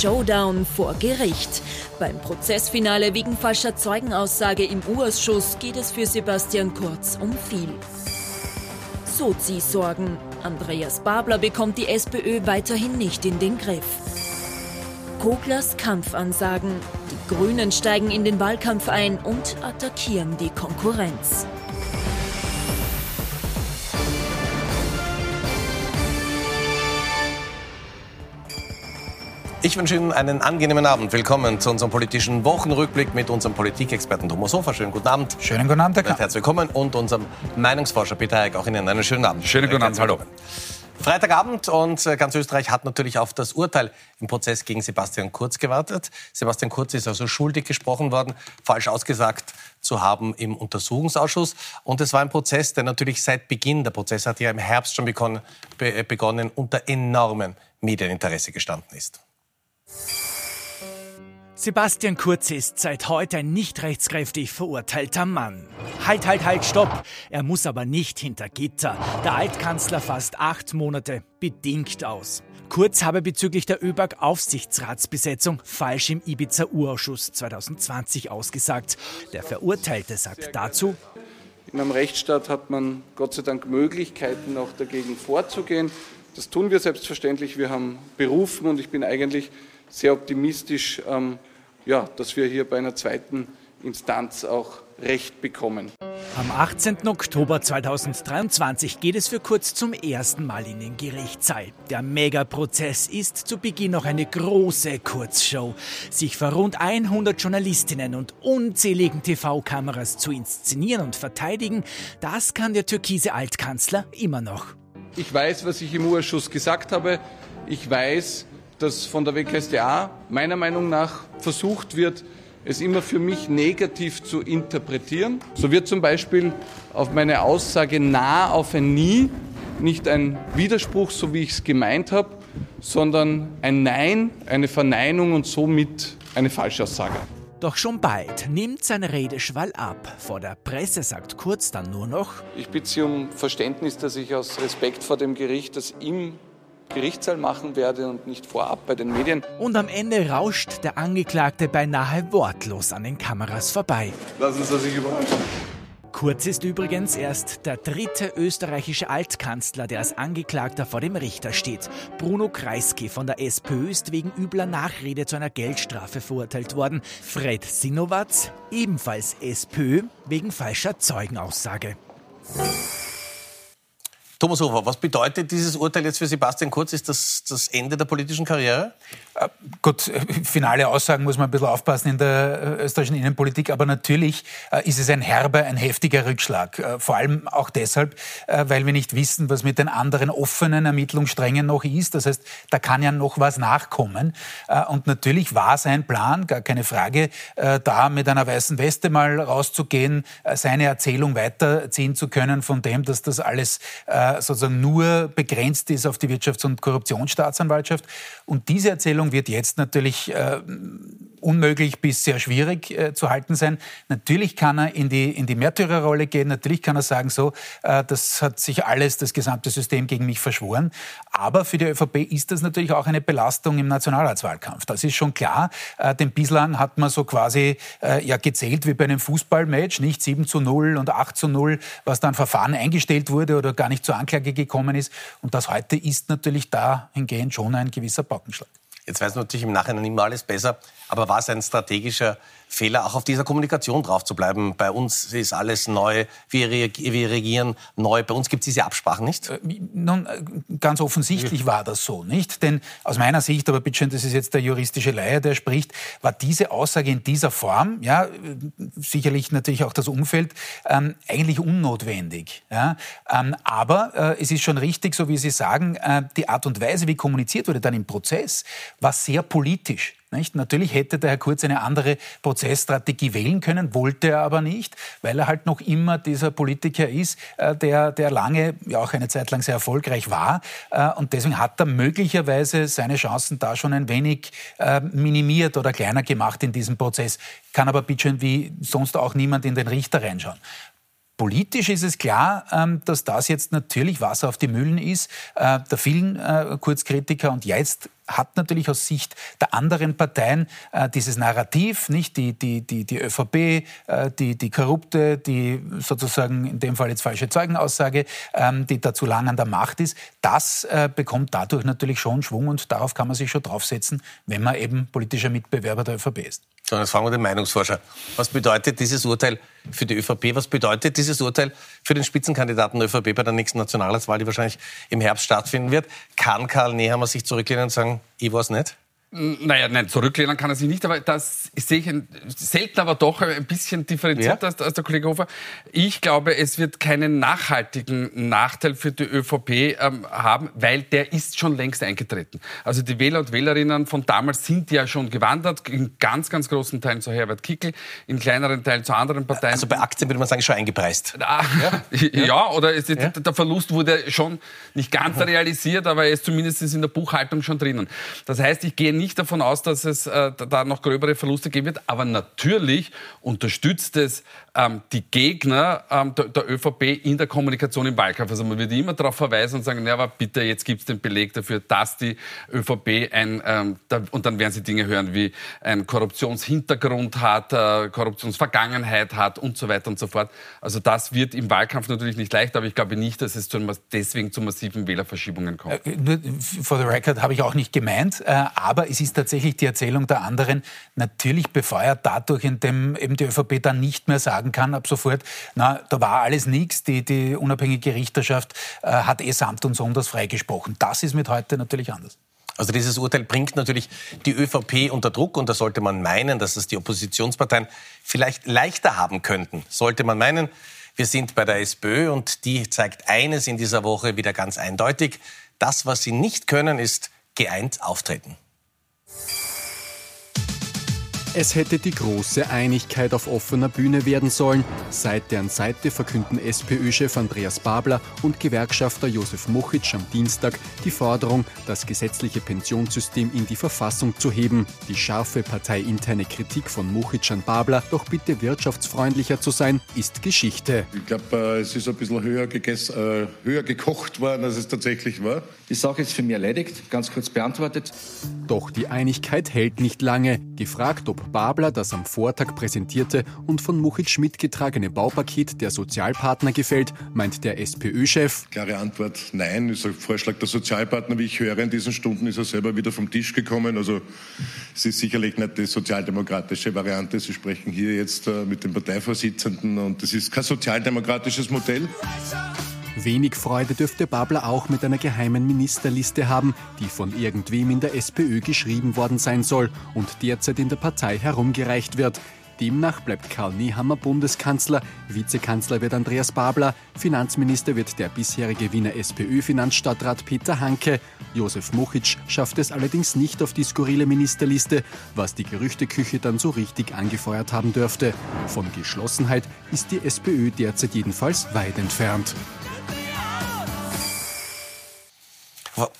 Showdown vor Gericht. Beim Prozessfinale wegen falscher Zeugenaussage im U-Ausschuss geht es für Sebastian Kurz um viel. Sozi-Sorgen. Andreas Babler bekommt die SPÖ weiterhin nicht in den Griff. Koglers Kampfansagen. Die Grünen steigen in den Wahlkampf ein und attackieren die Konkurrenz. Ich wünsche Ihnen einen angenehmen Abend. Willkommen zu unserem politischen Wochenrückblick mit unserem Politikexperten Thomas Hofer. Schönen guten Abend. Schönen guten Abend, Herr Knapp. Herzlich willkommen. Und unserem Meinungsforscher Peter Heik. Auch Ihnen einen schönen Abend. Schönen guten Abend. Hallo. Freitagabend und äh, ganz Österreich hat natürlich auf das Urteil im Prozess gegen Sebastian Kurz gewartet. Sebastian Kurz ist also schuldig gesprochen worden, falsch ausgesagt zu haben im Untersuchungsausschuss. Und es war ein Prozess, der natürlich seit Beginn, der Prozess hat ja im Herbst schon begonnen, begonnen unter enormem Medieninteresse gestanden ist. Sebastian Kurz ist seit heute ein nicht rechtskräftig verurteilter Mann. Halt, halt, halt, stopp! Er muss aber nicht hinter Gitter. Der Altkanzler fasst acht Monate bedingt aus. Kurz habe bezüglich der ÖBAG-Aufsichtsratsbesetzung falsch im Ibiza-Urausschuss 2020 ausgesagt. Der Verurteilte sagt dazu, in einem Rechtsstaat hat man Gott sei Dank Möglichkeiten, auch dagegen vorzugehen. Das tun wir selbstverständlich. Wir haben berufen und ich bin eigentlich sehr optimistisch, ähm, ja, dass wir hier bei einer zweiten Instanz auch Recht bekommen. Am 18. Oktober 2023 geht es für Kurz zum ersten Mal in den Gerichtssaal. Der Megaprozess ist zu Beginn noch eine große Kurzshow. Sich vor rund 100 Journalistinnen und unzähligen TV-Kameras zu inszenieren und verteidigen, das kann der türkise Altkanzler immer noch. Ich weiß, was ich im Urschuss gesagt habe. Ich weiß, dass von der WKStA meiner Meinung nach versucht wird, es immer für mich negativ zu interpretieren. So wird zum Beispiel auf meine Aussage nah auf ein Nie nicht ein Widerspruch, so wie ich es gemeint habe, sondern ein Nein, eine Verneinung und somit eine Falschaussage. Doch schon bald nimmt sein Redeschwall ab. Vor der Presse sagt Kurz dann nur noch: Ich bitte Sie um Verständnis, dass ich aus Respekt vor dem Gericht das im Gerichtssaal machen werde und nicht vorab bei den Medien. Und am Ende rauscht der Angeklagte beinahe wortlos an den Kameras vorbei. Lassen Sie sich überraschen. Kurz ist übrigens erst der dritte österreichische Altkanzler, der als Angeklagter vor dem Richter steht. Bruno Kreisky von der SPÖ ist wegen übler Nachrede zu einer Geldstrafe verurteilt worden. Fred Sinowatz, ebenfalls SPÖ, wegen falscher Zeugenaussage. Thomas Hofer, was bedeutet dieses Urteil jetzt für Sebastian Kurz? Ist das das Ende der politischen Karriere? Äh, gut, finale Aussagen muss man ein bisschen aufpassen in der äh, österreichischen Innenpolitik, aber natürlich äh, ist es ein herber, ein heftiger Rückschlag. Vor allem auch deshalb, weil wir nicht wissen, was mit den anderen offenen Ermittlungssträngen noch ist. Das heißt, da kann ja noch was nachkommen. Und natürlich war sein Plan, gar keine Frage, da mit einer weißen Weste mal rauszugehen, seine Erzählung weiterziehen zu können von dem, dass das alles sozusagen nur begrenzt ist auf die Wirtschafts- und Korruptionsstaatsanwaltschaft. Und diese Erzählung wird jetzt natürlich äh, unmöglich bis sehr schwierig äh, zu halten sein. Natürlich kann er in die, in die Märtyrerrolle gehen, natürlich kann er sagen, so, äh, das hat sich alles, das gesamte System gegen mich verschworen. Aber für die ÖVP ist das natürlich auch eine Belastung im Nationalratswahlkampf. Das ist schon klar, äh, denn bislang hat man so quasi äh, ja gezählt wie bei einem Fußballmatch, nicht 7 zu 0 und 8 zu 0, was dann Verfahren eingestellt wurde oder gar nicht zur Anklage gekommen ist. Und das heute ist natürlich dahingehend schon ein gewisser Paukenschlag. Jetzt weiß man natürlich im Nachhinein immer alles besser, aber war es ein strategischer Fehler, auch auf dieser Kommunikation drauf zu bleiben? Bei uns ist alles neu, wir, wir regieren neu, bei uns gibt es diese Absprachen nicht? Äh, nun, äh, ganz offensichtlich war das so, nicht? Denn aus meiner Sicht, aber bitte schön, das ist jetzt der juristische Laie, der spricht, war diese Aussage in dieser Form, ja, sicherlich natürlich auch das Umfeld, ähm, eigentlich unnotwendig. Ja? Ähm, aber äh, es ist schon richtig, so wie Sie sagen, äh, die Art und Weise, wie kommuniziert wurde dann im Prozess, war sehr politisch. Nicht? Natürlich hätte der Herr Kurz eine andere Prozessstrategie wählen können, wollte er aber nicht, weil er halt noch immer dieser Politiker ist, äh, der, der lange, ja auch eine Zeit lang sehr erfolgreich war. Äh, und deswegen hat er möglicherweise seine Chancen da schon ein wenig äh, minimiert oder kleiner gemacht in diesem Prozess. Kann aber bitte schön wie sonst auch niemand in den Richter reinschauen. Politisch ist es klar, ähm, dass das jetzt natürlich Wasser auf die Mühlen ist, äh, der vielen äh, Kurzkritiker und jetzt hat natürlich aus Sicht der anderen Parteien äh, dieses Narrativ, nicht die, die, die, die ÖVP, die, die korrupte, die sozusagen in dem Fall jetzt falsche Zeugenaussage, ähm, die dazu lang an der Macht ist, das bekommt dadurch natürlich schon Schwung und darauf kann man sich schon draufsetzen, wenn man eben politischer Mitbewerber der ÖVP ist. So, jetzt fragen wir den Meinungsforscher. Was bedeutet dieses Urteil für die ÖVP? Was bedeutet dieses Urteil für den Spitzenkandidaten der ÖVP bei der nächsten Nationalratswahl, die wahrscheinlich im Herbst stattfinden wird? Kann Karl Nehammer sich zurücklehnen und sagen, ich weiß nicht? Naja, nein, zurücklehnen kann er sich nicht, aber das sehe ich ein, selten, aber doch ein bisschen differenzierter ja. als, als, der Kollege Hofer. Ich glaube, es wird keinen nachhaltigen Nachteil für die ÖVP ähm, haben, weil der ist schon längst eingetreten. Also die Wähler und Wählerinnen von damals sind ja schon gewandert, in ganz, ganz großen Teilen zu Herbert Kickel, in kleineren Teilen zu anderen Parteien. Also bei Aktien würde man sagen, schon eingepreist. Ah, ja. ja, oder es, ja. der Verlust wurde schon nicht ganz realisiert, aber er ist zumindest in der Buchhaltung schon drinnen. Das heißt, ich gehe nicht davon aus, dass es äh, da noch gröbere Verluste geben wird. Aber natürlich unterstützt es ähm, die Gegner ähm, der, der, ÖVP in der Kommunikation im Wahlkampf. Also man würde immer darauf verweisen und sagen, ja, aber bitte, jetzt gibt es den Beleg dafür, dass die ÖVP ein, ähm, da, und dann werden Sie Dinge hören wie ein Korruptionshintergrund hat, äh, Korruptionsvergangenheit hat und so weiter und so fort. Also das wird im Wahlkampf natürlich nicht leicht, aber ich glaube nicht, dass es zu, deswegen zu massiven Wählerverschiebungen kommt. Äh, nur for the record habe ich auch nicht gemeint, äh, aber es ist tatsächlich die Erzählung der anderen natürlich befeuert dadurch, indem eben die ÖVP dann nicht mehr sagt, sagen kann ab sofort, na, da war alles nichts, die, die unabhängige Richterschaft äh, hat eh samt und sonders freigesprochen. Das ist mit heute natürlich anders. Also dieses Urteil bringt natürlich die ÖVP unter Druck und da sollte man meinen, dass es die Oppositionsparteien vielleicht leichter haben könnten. Sollte man meinen, wir sind bei der SPÖ und die zeigt eines in dieser Woche wieder ganz eindeutig. Das, was sie nicht können, ist geeint auftreten. Es hätte die große Einigkeit auf offener Bühne werden sollen. Seite an Seite verkünden SPÖ-Chef Andreas Babler und Gewerkschafter Josef Mochitsch am Dienstag die Forderung, das gesetzliche Pensionssystem in die Verfassung zu heben. Die scharfe parteiinterne Kritik von Mochitsch an Babler, doch bitte wirtschaftsfreundlicher zu sein, ist Geschichte. Ich glaube, äh, es ist ein bisschen höher, äh, höher gekocht worden, als es tatsächlich war. Die Sache ist für mich erledigt, ganz kurz beantwortet. Doch die Einigkeit hält nicht lange. Gefragt, ob Babler das am Vortag präsentierte und von Muchit Schmidt getragene Baupaket der Sozialpartner gefällt, meint der SPÖ-Chef. Klare Antwort, nein. Ist ein Vorschlag der Sozialpartner. Wie ich höre in diesen Stunden, ist er selber wieder vom Tisch gekommen. Also es ist sicherlich nicht die sozialdemokratische Variante. Sie sprechen hier jetzt äh, mit dem Parteivorsitzenden und das ist kein sozialdemokratisches Modell. Wenig Freude dürfte Babler auch mit einer geheimen Ministerliste haben, die von irgendwem in der SPÖ geschrieben worden sein soll und derzeit in der Partei herumgereicht wird. Demnach bleibt Karl Nehammer Bundeskanzler, Vizekanzler wird Andreas Babler, Finanzminister wird der bisherige Wiener SPÖ-Finanzstadtrat Peter Hanke. Josef Mochitsch schafft es allerdings nicht auf die skurrile Ministerliste, was die Gerüchteküche dann so richtig angefeuert haben dürfte. Von Geschlossenheit ist die SPÖ derzeit jedenfalls weit entfernt.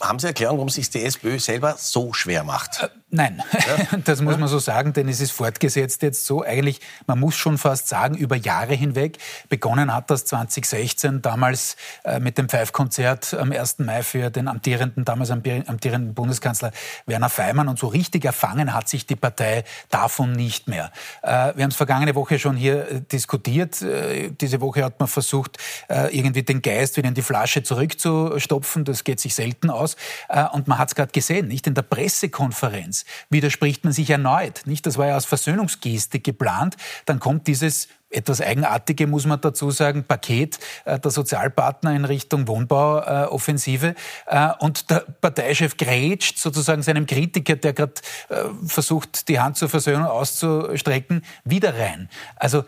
Haben Sie Erklärung, warum sich die SPÖ selber so schwer macht? Nein, ja? das muss man so sagen, denn es ist fortgesetzt jetzt so. Eigentlich, man muss schon fast sagen, über Jahre hinweg. Begonnen hat das 2016 damals äh, mit dem Pfeifkonzert am 1. Mai für den amtierenden, damals amtierenden Bundeskanzler Werner Feimann. Und so richtig erfangen hat sich die Partei davon nicht mehr. Äh, wir haben es vergangene Woche schon hier äh, diskutiert. Diese Woche hat man versucht, irgendwie den Geist wieder in die Flasche zurückzustopfen. Das geht sich selten aus. Und man hat es gerade gesehen, nicht in der Pressekonferenz widerspricht man sich erneut. Nicht, das war ja als Versöhnungsgeste geplant. Dann kommt dieses etwas eigenartige, muss man dazu sagen, Paket äh, der Sozialpartner in Richtung Wohnbauoffensive. Äh, und der Parteichef grätscht sozusagen seinem Kritiker, der gerade versucht, die Hand zur Versöhnung auszustrecken, wieder rein. Also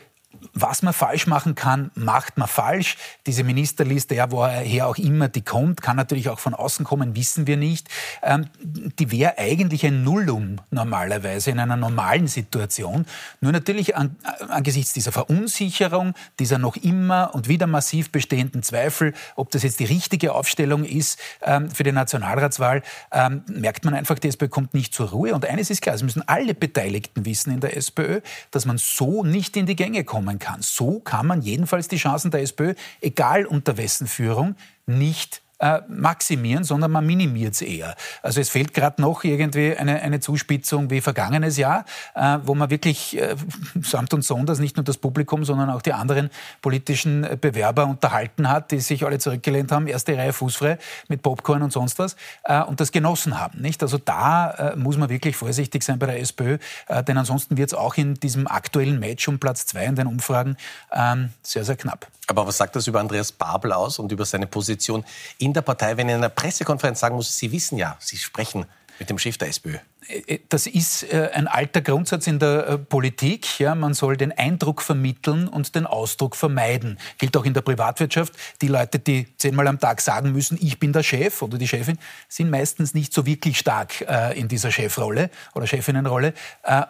was man falsch machen kann, macht man falsch. Diese Ministerliste, ja, woher auch immer die kommt, kann natürlich auch von außen kommen, wissen wir nicht. Ähm, die wäre eigentlich ein Nullum normalerweise in einer normalen Situation. Nur natürlich an, angesichts dieser Verunsicherung, dieser noch immer und wieder massiv bestehenden Zweifel, ob das jetzt die richtige Aufstellung ist ähm, für die Nationalratswahl, ähm, merkt man einfach, die SPÖ kommt nicht zur Ruhe. Und eines ist klar, es müssen alle Beteiligten wissen in der SPÖ, dass man so nicht in die Gänge kommt kommen kann. So kann man jedenfalls die Chancen der SPÖ, egal unter wessen Führung, nicht äh, maximieren, sondern man minimiert es eher. Also es fehlt gerade noch irgendwie eine, eine Zuspitzung wie vergangenes Jahr, äh, wo man wirklich äh, samt und sonders nicht nur das Publikum, sondern auch die anderen politischen Bewerber unterhalten hat, die sich alle zurückgelehnt haben, erste Reihe fußfrei mit Popcorn und sonst was äh, und das genossen haben. Nicht? Also da äh, muss man wirklich vorsichtig sein bei der SPÖ, äh, denn ansonsten wird es auch in diesem aktuellen Match um Platz zwei in den Umfragen ähm, sehr, sehr knapp. Aber was sagt das über Andreas Babel aus und über seine Position in der Partei, wenn in einer Pressekonferenz sagen muss, Sie wissen ja, Sie sprechen mit dem Chef der SPÖ? Äh, das ist äh, ein alter Grundsatz in der äh, Politik. Ja, man soll den Eindruck vermitteln und den Ausdruck vermeiden. Gilt auch in der Privatwirtschaft. Die Leute, die zehnmal am Tag sagen müssen, ich bin der Chef oder die Chefin, sind meistens nicht so wirklich stark in dieser Chefrolle oder Chefinnenrolle.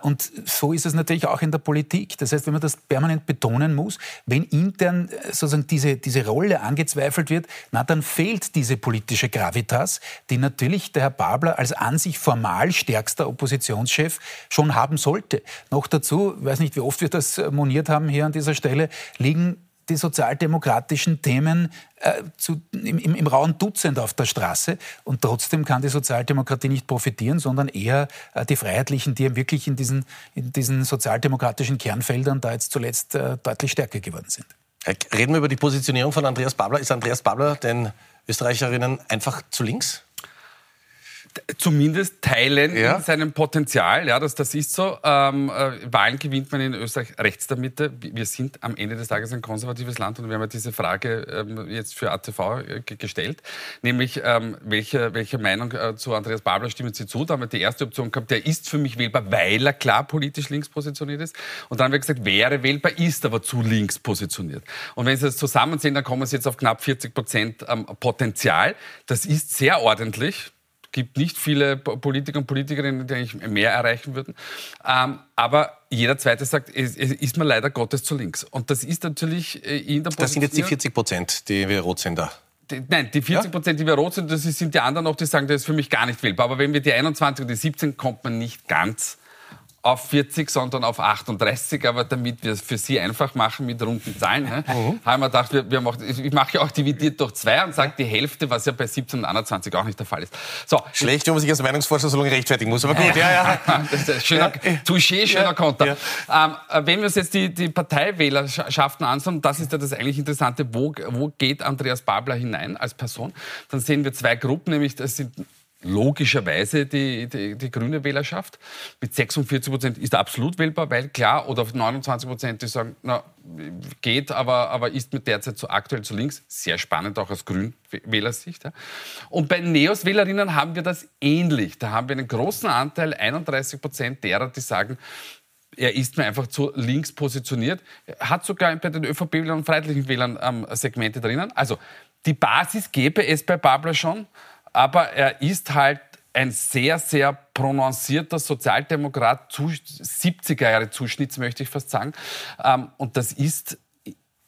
und so ist es natürlich auch in der Politik. Das heißt, wenn man das permanent betonen muss, wenn intern sozusagen diese, diese Rolle angezweifelt wird, na, dann fehlt diese politische Gravitas, die natürlich der Herr Babler als an sich formal stärkste stärkster Oppositionschef schon haben sollte. Noch dazu, ich weiß nicht, wie oft wir das moniert haben hier an dieser Stelle, liegen die sozialdemokratischen Themen äh, zu, im, im, im, rauen Dutzend auf der Straße. Und trotzdem kann die Sozialdemokratie nicht profitieren, sondern eher äh, die Freiheitlichen, die wirklich in diesen, in diesen sozialdemokratischen Kernfeldern da jetzt zuletzt äh, deutlich stärker geworden sind. Reden wir über die Positionierung von Andreas Babler. Ist Andreas Babler den Österreicherinnen einfach zu links? Zumindest teilen ja. in seinem Potenzial. Ja, das, das ist so. Ähm, äh, Wahlen gewinnt man in Österreich rechts der Mitte. Wir sind am Ende des Tages ein konservatives Land und wir haben ja diese Frage ähm, jetzt für ATV äh, gestellt, nämlich ähm, welche, welche Meinung äh, zu Andreas Babler stimmen Sie zu? Da haben wir die erste Option gehabt, der ist für mich wählbar, weil er klar politisch links positioniert ist. Und dann haben wir gesagt, wäre wählbar, ist aber zu links positioniert. Und wenn Sie das zusammensehen, dann kommen Sie jetzt auf knapp 40 Prozent ähm, Potenzial. Das ist sehr ordentlich gibt nicht viele Politiker und Politikerinnen, die eigentlich mehr erreichen würden. Ähm, aber jeder Zweite sagt, es, es ist mir leider Gottes zu links. Und das ist natürlich äh, in der Position... Das sind jetzt die 40 Prozent, die wir rot sind da. Die, nein, die 40 Prozent, die wir rot sind, das sind die anderen noch, die sagen, das ist für mich gar nicht wählbar. Aber wenn wir die 21 und die 17 kommt man nicht ganz auf 40, sondern auf 38. Aber damit wir es für Sie einfach machen mit runden Zahlen, ne, mhm. haben wir gedacht, wir, wir machen, ich mache ja auch dividiert durch zwei und sage die Hälfte, was ja bei 17 und 21 auch nicht der Fall ist. So. Schlecht, wenn man sich als Meinungsforscher so lange rechtfertigen muss, aber gut, ja, ja. das ist schöner, ja. Touché, schöner ja. Konter. Ja. Ähm, äh, wenn wir uns jetzt die, die Parteiwählerschaften anschauen, das ist ja das eigentlich Interessante, wo, wo geht Andreas Babler hinein als Person, dann sehen wir zwei Gruppen, nämlich das sind logischerweise die, die, die, grüne Wählerschaft. Mit 46 Prozent ist absolut wählbar, weil klar, oder 29 Prozent, die sagen, na, geht, aber, aber ist mit derzeit so aktuell zu links. Sehr spannend, auch aus Grünwählersicht. Ja. Und bei Neos-Wählerinnen haben wir das ähnlich. Da haben wir einen großen Anteil, 31 Prozent derer, die sagen, er ist mir einfach zu links positioniert. Er hat sogar bei den ÖVP-Wählern und Freiheitlichen Wählern ähm, Segmente drinnen. Also die Basis gäbe es bei Babler schon aber er ist halt ein sehr, sehr prononcierter Sozialdemokrat, 70er Jahre Zuschnitts, möchte ich fast sagen. Ähm, und das ist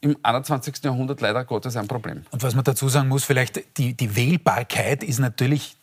im 21. Jahrhundert leider Gottes ein Problem. Und was man dazu sagen muss, vielleicht die, die Wählbarkeit ist natürlich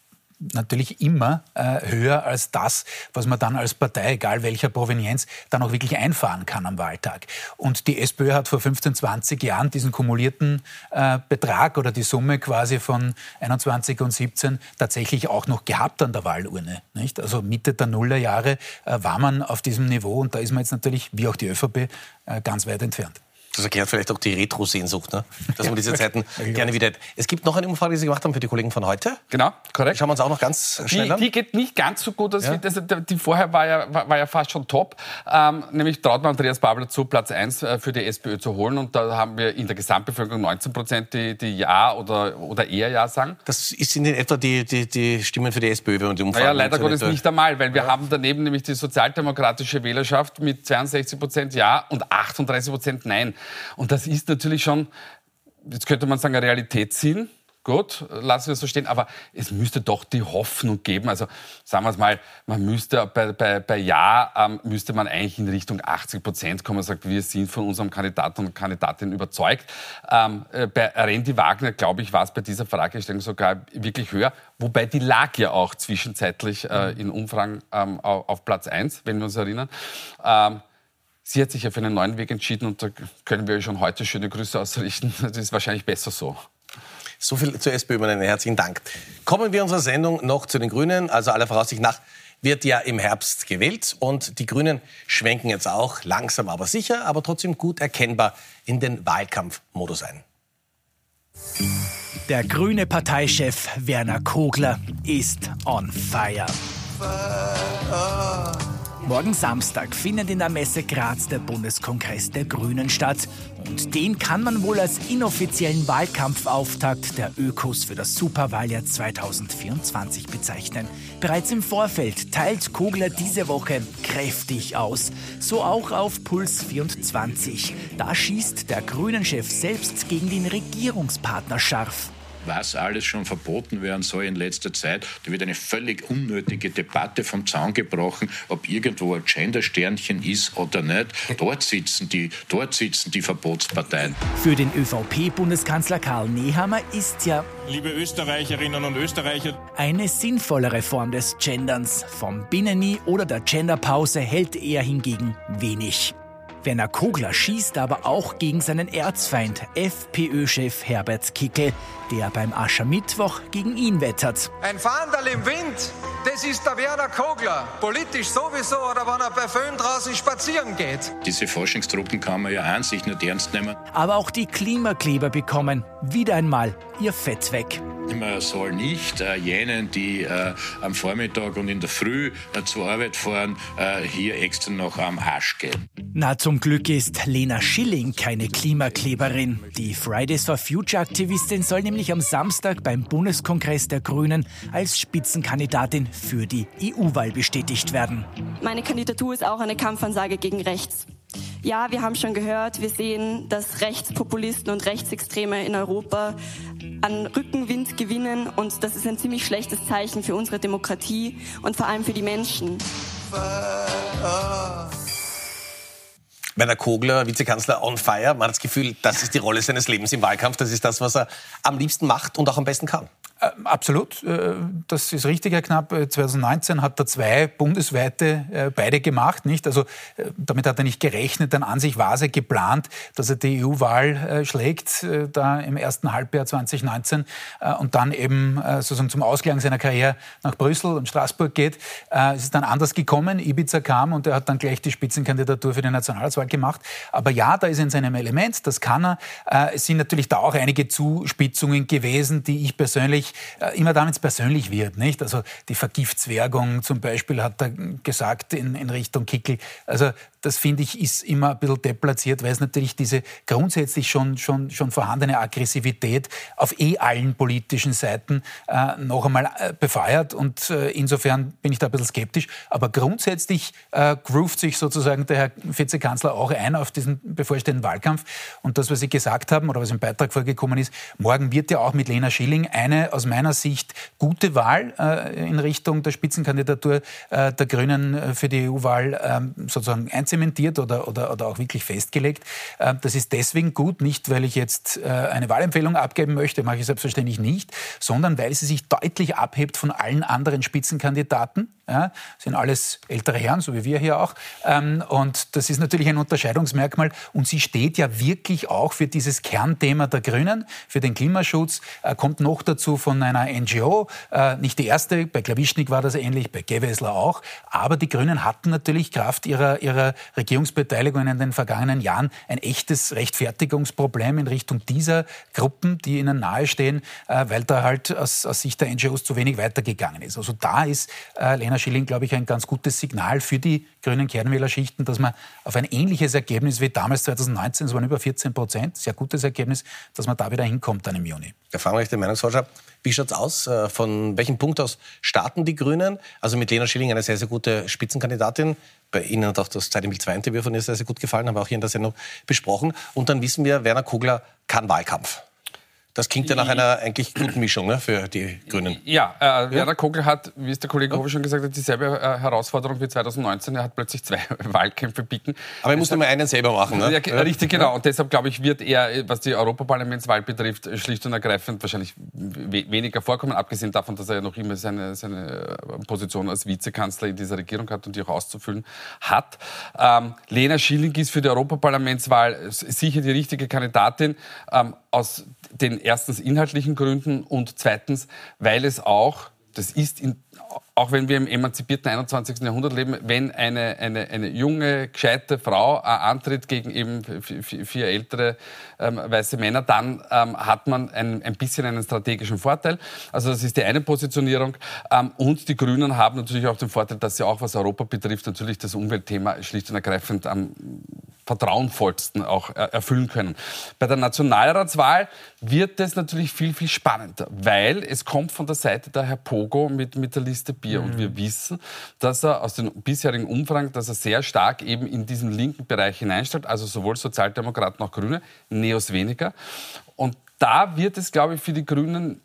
natürlich immer äh, höher als das, was man dann als Partei, egal welcher Provenienz, dann auch wirklich einfahren kann am Wahltag. Und die SPÖ hat vor 15, 20 Jahren diesen kumulierten äh, Betrag oder die Summe quasi von 21 und 17 tatsächlich auch noch gehabt an der Wahlurne. Nicht? Also Mitte der Nullerjahre äh, war man auf diesem Niveau und da ist man jetzt natürlich, wie auch die ÖVP, äh, ganz weit entfernt. Das erklärt vielleicht auch die Retro-Sehnsucht, ne? dass man diese Zeiten gerne wieder. Es gibt noch eine Umfrage, die Sie gemacht haben für die Kollegen von heute. Genau, korrekt. Schauen wir uns auch noch ganz schnell die, an. Die geht nicht ganz so gut, als ja. das, die vorher war ja, war, war ja fast schon top. Ähm, nämlich traut man Andreas Babler zu, Platz 1 äh, für die SPÖ zu holen. Und da haben wir in der Gesamtbevölkerung 19 Prozent, die, die Ja oder, oder eher Ja sagen. Das sind in etwa die, die, die Stimmen für die SPÖ, wenn man die Umfrage Ja, leider Gottes nicht einmal, weil wir ja. haben daneben nämlich die sozialdemokratische Wählerschaft mit 62 Prozent Ja und 38 Prozent Nein. Und das ist natürlich schon, jetzt könnte man sagen, eine Realitätssinn. Gut, lassen wir es so stehen. Aber es müsste doch die Hoffnung geben. Also sagen wir es mal, man müsste bei, bei, bei Ja ähm, müsste man eigentlich in Richtung 80 Prozent kommen und sagt, wir sind von unserem Kandidaten und Kandidatin überzeugt. Ähm, äh, bei Randy Wagner, glaube ich, war es bei dieser Fragestellung sogar wirklich höher. Wobei die lag ja auch zwischenzeitlich äh, in Umfragen ähm, auf Platz 1, wenn wir uns erinnern. Sie hat sich ja für einen neuen Weg entschieden und da können wir schon heute schöne Grüße ausrichten. Das ist wahrscheinlich besser so. So viel zur SPÖ, meine herzlichen Dank. Kommen wir unserer Sendung noch zu den Grünen. Also aller Voraussicht nach wird ja im Herbst gewählt und die Grünen schwenken jetzt auch langsam aber sicher, aber trotzdem gut erkennbar in den Wahlkampfmodus ein. Der grüne Parteichef Werner Kogler ist on fire. Morgen Samstag findet in der Messe Graz der Bundeskongress der Grünen statt. Und den kann man wohl als inoffiziellen Wahlkampfauftakt der Ökos für das Superwahljahr 2024 bezeichnen. Bereits im Vorfeld teilt Kogler diese Woche kräftig aus. So auch auf Puls 24. Da schießt der Grünen-Chef selbst gegen den Regierungspartner scharf was alles schon verboten werden soll in letzter Zeit. Da wird eine völlig unnötige Debatte vom Zaun gebrochen, ob irgendwo ein Gendersternchen ist oder nicht. Dort sitzen die, dort sitzen die Verbotsparteien. Für den ÖVP-Bundeskanzler Karl Nehammer ist ja liebe Österreicherinnen und Österreicher. Eine sinnvollere Form des Genderns. Vom Binneni oder der Genderpause hält er hingegen wenig. Werner Kogler schießt aber auch gegen seinen Erzfeind, FPÖ-Chef Herbert Kickel, der beim Aschermittwoch gegen ihn wettert. Ein Fahndal im Wind, das ist der Werner Kogler. Politisch sowieso oder wenn er bei Föhn draußen spazieren geht. Diese Forschungstruppen kann man ja an sich nicht ernst nehmen. Aber auch die Klimakleber bekommen wieder einmal ihr Fett weg. Man soll nicht äh, jenen, die äh, am Vormittag und in der Früh äh, zur Arbeit fahren, äh, hier extra noch am Arsch gehen. Na, zum Glück ist Lena Schilling keine Klimakleberin. Die Fridays for Future Aktivistin soll nämlich am Samstag beim Bundeskongress der Grünen als Spitzenkandidatin für die EU-Wahl bestätigt werden. Meine Kandidatur ist auch eine Kampfansage gegen rechts. Ja, wir haben schon gehört, wir sehen, dass Rechtspopulisten und Rechtsextreme in Europa an Rückenwind gewinnen und das ist ein ziemlich schlechtes Zeichen für unsere Demokratie und vor allem für die Menschen. Werner Kogler, Vizekanzler on fire. Man hat das Gefühl, das ist die Rolle seines Lebens im Wahlkampf. Das ist das, was er am liebsten macht und auch am besten kann. Äh, absolut, äh, das ist richtig, Herr Knapp. 2019 äh, hat er zwei bundesweite beide gemacht, nicht? Also damit hat er nicht gerechnet, denn an sich war es geplant, dass er die EU-Wahl schlägt, da im ersten Halbjahr 2019 und dann eben sozusagen zum Ausklang seiner Karriere nach Brüssel und Straßburg geht. Es ist dann anders gekommen, Ibiza kam und er hat dann gleich die Spitzenkandidatur für die Nationalratswahl gemacht. Aber ja, da ist er in seinem Element, das kann er. Es sind natürlich da auch einige Zuspitzungen gewesen, die ich persönlich äh, immer damit es persönlich wird. Nicht? Also die Vergiftswergung zum Beispiel hat er gesagt in, in Richtung Kickel. Also das finde ich ist immer ein bisschen deplatziert, weil es natürlich diese grundsätzlich schon, schon, schon vorhandene Aggressivität auf eh allen politischen Seiten äh, noch einmal äh, befeuert. Und äh, insofern bin ich da ein bisschen skeptisch. Aber grundsätzlich äh, groovt sich sozusagen der Herr Vizekanzler auch ein auf diesen bevorstehenden Wahlkampf. Und das, was Sie gesagt haben oder was im Beitrag vorgekommen ist, morgen wird ja auch mit Lena Schilling eine aus meiner Sicht gute Wahl äh, in Richtung der Spitzenkandidatur äh, der Grünen für die EU-Wahl ähm, sozusagen einzementiert oder, oder, oder auch wirklich festgelegt. Ähm, das ist deswegen gut, nicht weil ich jetzt äh, eine Wahlempfehlung abgeben möchte, mache ich selbstverständlich nicht, sondern weil sie sich deutlich abhebt von allen anderen Spitzenkandidaten. Ja, sind alles ältere Herren, so wie wir hier auch. Ähm, und das ist natürlich ein Unterscheidungsmerkmal. Und sie steht ja wirklich auch für dieses Kernthema der Grünen, für den Klimaschutz, äh, kommt noch dazu von einer NGO. Äh, nicht die erste, bei Klawischnik war das ähnlich, bei Gewessler auch. Aber die Grünen hatten natürlich Kraft ihrer, ihrer Regierungsbeteiligung in den vergangenen Jahren ein echtes Rechtfertigungsproblem in Richtung dieser Gruppen, die ihnen nahestehen, äh, weil da halt aus, aus Sicht der NGOs zu wenig weitergegangen ist. Also da ist Lena Schilling, glaube ich, ein ganz gutes Signal für die grünen Kernwählerschichten, dass man auf ein ähnliches Ergebnis wie damals 2019, es waren über 14 Prozent, sehr gutes Ergebnis, dass man da wieder hinkommt dann im Juni. Wir euch den Meinungsforscher, wie schaut es aus? Äh, von welchem Punkt aus starten die Grünen? Also mit Lena Schilling eine sehr, sehr gute Spitzenkandidatin. Bei Ihnen hat auch das Zeit 2 Interview von ihr sehr, sehr gut gefallen, haben wir auch hier in der Sendung besprochen. Und dann wissen wir, Werner Kugler kann Wahlkampf. Das klingt ja nach einer eigentlich guten Mischung ne, für die Grünen. Ja, äh, ja. Werner Kogel hat, wie es der Kollege Hofer schon gesagt hat, dieselbe äh, Herausforderung wie 2019. Er hat plötzlich zwei Wahlkämpfe bieten. Aber er muss nur mal einen selber machen. Ne? Ja, richtig, genau. Und deshalb, glaube ich, wird er, was die Europaparlamentswahl betrifft, schlicht und ergreifend wahrscheinlich weniger vorkommen, abgesehen davon, dass er ja noch immer seine, seine äh, Position als Vizekanzler in dieser Regierung hat und die auch auszufüllen hat. Ähm, Lena Schilling ist für die Europaparlamentswahl sicher die richtige Kandidatin. Ähm, aus den erstens inhaltlichen Gründen und zweitens, weil es auch, das ist in auch wenn wir im emanzipierten 21. Jahrhundert leben, wenn eine, eine, eine junge, gescheite Frau äh, antritt gegen eben vier ältere ähm, weiße Männer, dann ähm, hat man ein, ein bisschen einen strategischen Vorteil. Also das ist die eine Positionierung. Ähm, und die Grünen haben natürlich auch den Vorteil, dass sie auch, was Europa betrifft, natürlich das Umweltthema schlicht und ergreifend am vertrauenvollsten auch erfüllen können. Bei der Nationalratswahl wird es natürlich viel, viel spannender, weil es kommt von der Seite der Herr Pogo mit, mit der Liste Bier. Mhm. Und wir wissen, dass er aus den bisherigen Umfragen, dass er sehr stark eben in diesen linken Bereich hineinstellt, also sowohl Sozialdemokraten noch Grüne, Neos weniger. Und da wird es, glaube ich, für die Grünen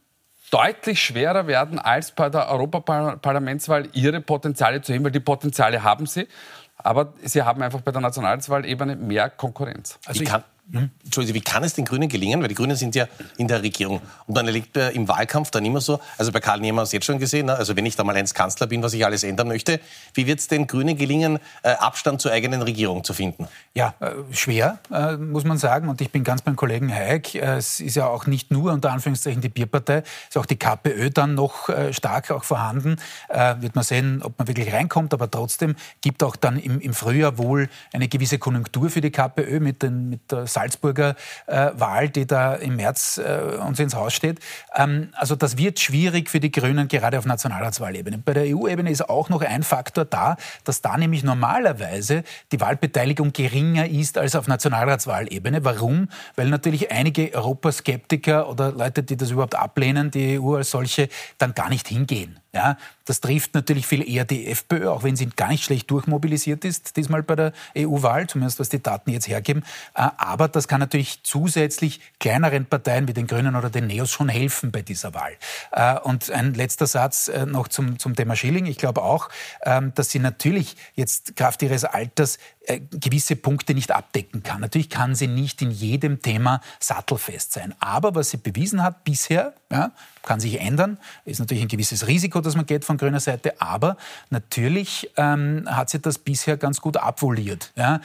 deutlich schwerer werden als bei der Europaparlamentswahl ihre Potenziale zu heben, weil die Potenziale haben sie. Aber sie haben einfach bei der Nationalratswahl-Ebene mehr Konkurrenz. Also ich kann, hm? Entschuldigung, wie kann es den Grünen gelingen? Weil die Grünen sind ja in der Regierung. Und dann erlebt er im Wahlkampf dann immer so, also bei Karl Niemann jetzt schon gesehen, ne? also wenn ich da mal eins Kanzler bin, was ich alles ändern möchte, wie wird es den Grünen gelingen, äh, Abstand zur eigenen Regierung zu finden? Ja, äh, schwer, äh, muss man sagen. Und ich bin ganz beim Kollegen Hayek. Es ist ja auch nicht nur unter Anführungszeichen die Bierpartei, es ist auch die KPÖ dann noch stark auch vorhanden. Wird man sehen, ob man wirklich reinkommt, aber trotzdem gibt auch dann im, im Frühjahr wohl eine gewisse Konjunktur für die KPÖ mit, den, mit der Salzburger äh, Wahl, die da im März äh, uns ins Haus steht. Ähm, also das wird schwierig für die Grünen, gerade auf Nationalratswahlebene. Bei der EU-Ebene ist auch noch ein Faktor da, dass da nämlich normalerweise die Wahlbeteiligung geringer ist als auf Nationalratswahlebene. Warum? Weil natürlich einige Europaskeptiker oder Leute, die das überhaupt ablehnen, die EU als solche, dann gar nicht hingehen. Ja, das trifft natürlich viel eher die FPÖ, auch wenn sie gar nicht schlecht durchmobilisiert ist, diesmal bei der EU-Wahl, zumindest was die Daten jetzt hergeben. Äh, aber das kann natürlich zusätzlich kleineren Parteien wie den Grünen oder den Neos schon helfen bei dieser Wahl. Äh, und ein letzter Satz äh, noch zum, zum Thema Schilling. Ich glaube auch, ähm, dass sie natürlich jetzt Kraft ihres Alters gewisse Punkte nicht abdecken kann. Natürlich kann sie nicht in jedem Thema sattelfest sein. Aber was sie bewiesen hat bisher, ja, kann sich ändern, ist natürlich ein gewisses Risiko, dass man geht von grüner Seite, aber natürlich ähm, hat sie das bisher ganz gut abvoliert. Ja?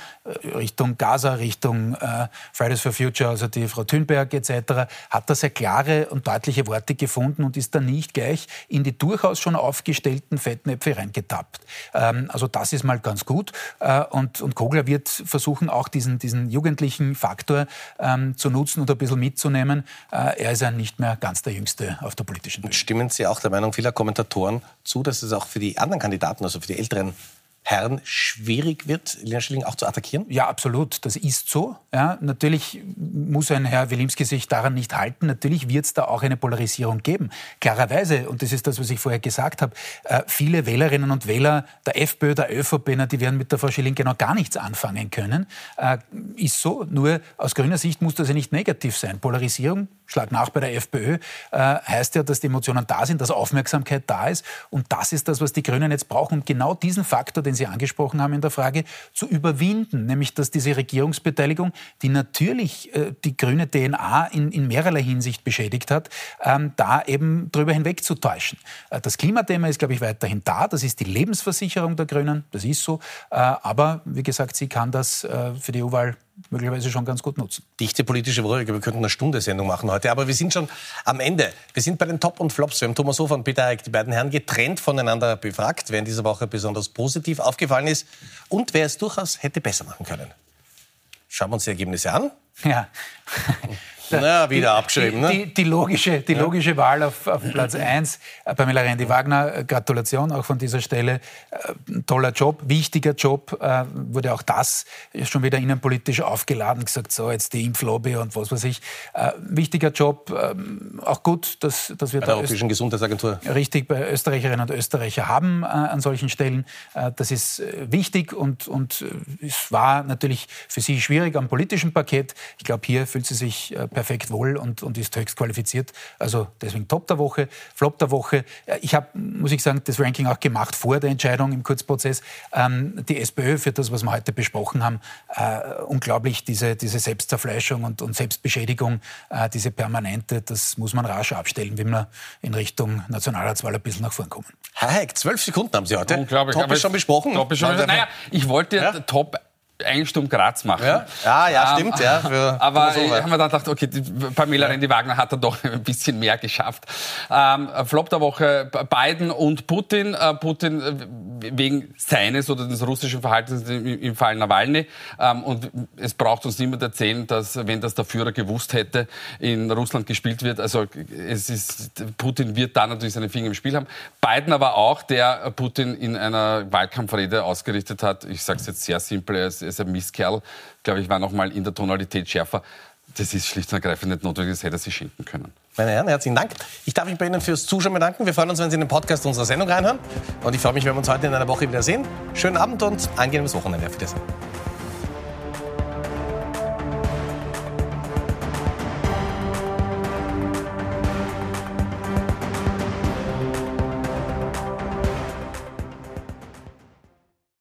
Richtung Gaza, Richtung äh, Fridays for Future, also die Frau Thünberg etc., hat da sehr klare und deutliche Worte gefunden und ist da nicht gleich in die durchaus schon aufgestellten Fettnäpfe reingetappt. Ähm, also das ist mal ganz gut. Äh, und, und Kogler wird versuchen, auch diesen, diesen jugendlichen Faktor ähm, zu nutzen und ein bisschen mitzunehmen. Äh, er ist ja nicht mehr ganz der Jüngste auf der politischen Bühne. Stimmen Sie auch der Meinung vieler Kommentatoren zu, dass es auch für die anderen Kandidaten, also für die älteren Herren schwierig wird, Lena Schilling auch zu attackieren? Ja, absolut. Das ist so. Ja, natürlich muss ein Herr Wilimski sich daran nicht halten. Natürlich wird es da auch eine Polarisierung geben. Klarerweise, und das ist das, was ich vorher gesagt habe, äh, viele Wählerinnen und Wähler der FPÖ, der ÖVP, die werden mit der Frau Schilling genau gar nichts anfangen können. Äh, ist so. Nur aus grüner Sicht muss das ja nicht negativ sein. Polarisierung, schlag nach bei der FPÖ, äh, heißt ja, dass die Emotionen da sind, dass Aufmerksamkeit da ist. Und das ist das, was die Grünen jetzt brauchen. Und genau diesen Faktor, den Sie angesprochen haben in der Frage, zu überwinden, nämlich dass diese Regierungsbeteiligung, die natürlich äh, die grüne DNA in, in mehrerlei Hinsicht beschädigt hat, ähm, da eben drüber hinwegzutäuschen. Äh, das Klimathema ist, glaube ich, weiterhin da. Das ist die Lebensversicherung der Grünen, das ist so. Äh, aber wie gesagt, sie kann das äh, für die EU-Wahl möglicherweise schon ganz gut nutzen. Dichte politische Woche, wir könnten eine Stunde Sendung machen heute, aber wir sind schon am Ende. Wir sind bei den Top und Flops. Wir haben Thomas Hofer und Peter Eick, die beiden Herren, getrennt voneinander befragt, wer in dieser Woche besonders positiv aufgefallen ist und wer es durchaus hätte besser machen können. Schauen wir uns die Ergebnisse an. Ja. Na, wieder abgeschrieben, ne? Die, die, logische, die logische Wahl auf, auf Platz 1, äh, Pamela Rendi-Wagner, äh, Gratulation auch von dieser Stelle. Äh, toller Job, wichtiger Job, äh, wurde auch das schon wieder innenpolitisch aufgeladen, gesagt, so jetzt die Impflobby und was weiß ich. Wichtiger Job, ähm, auch gut, dass, dass wir bei der Europäischen Gesundheitsagentur. Richtig, bei Österreicherinnen und Österreicher haben an solchen Stellen. das ist wichtig und, und es war natürlich für sie schwierig am politischen Paket. Ich glaube, hier fühlt sie sich äh, perfekt wohl und, und ist höchst qualifiziert. Also deswegen Top der Woche, Flop der Woche. Ich habe, muss ich sagen, das Ranking auch gemacht vor der Entscheidung im Kurzprozess. Ähm, die SPÖ für das, was wir heute besprochen haben, äh, unglaublich diese, diese Selbstzerfleischung und, und Selbstbeschädigung, äh, diese permanente, das muss man rasch abstellen, wenn wir in Richtung Nationalratswahl ein bisschen nach vorn kommen. Herr Heck, zwölf Sekunden haben Sie heute. Unglaublich. Top ist schon besprochen. Top ist schon besprochen. Naja, ich wollte ja? Top eigentlich Sturm Graz machen. Ja, ja, ja stimmt. Ja, für, aber ich habe mir dann gedacht, okay, die Pamela ja. Rendi-Wagner hat dann doch ein bisschen mehr geschafft. Ähm, Flop der Woche Biden und Putin. Äh, Putin äh, wegen seines oder des russischen Verhaltens im Fall Nawalny. Ähm, und es braucht uns niemand erzählen, dass, wenn das der Führer gewusst hätte, in Russland gespielt wird. Also es ist, Putin wird da natürlich seine Finger im Spiel haben. Biden aber auch, der Putin in einer Wahlkampfrede ausgerichtet hat. Ich sage es jetzt sehr simpel, er ist, ist ein Misskerl. Glaube ich, war noch mal in der Tonalität schärfer. Das ist schlicht und ergreifend nicht notwendig, das hätte er sich schenken können. Meine Herren, herzlichen Dank. Ich darf mich bei Ihnen fürs Zuschauen bedanken. Wir freuen uns, wenn Sie in den Podcast unserer Sendung reinhören. Und ich freue mich, wenn wir uns heute in einer Woche wieder sehen. Schönen Abend und angenehmes Wochenende. Auf Wiedersehen.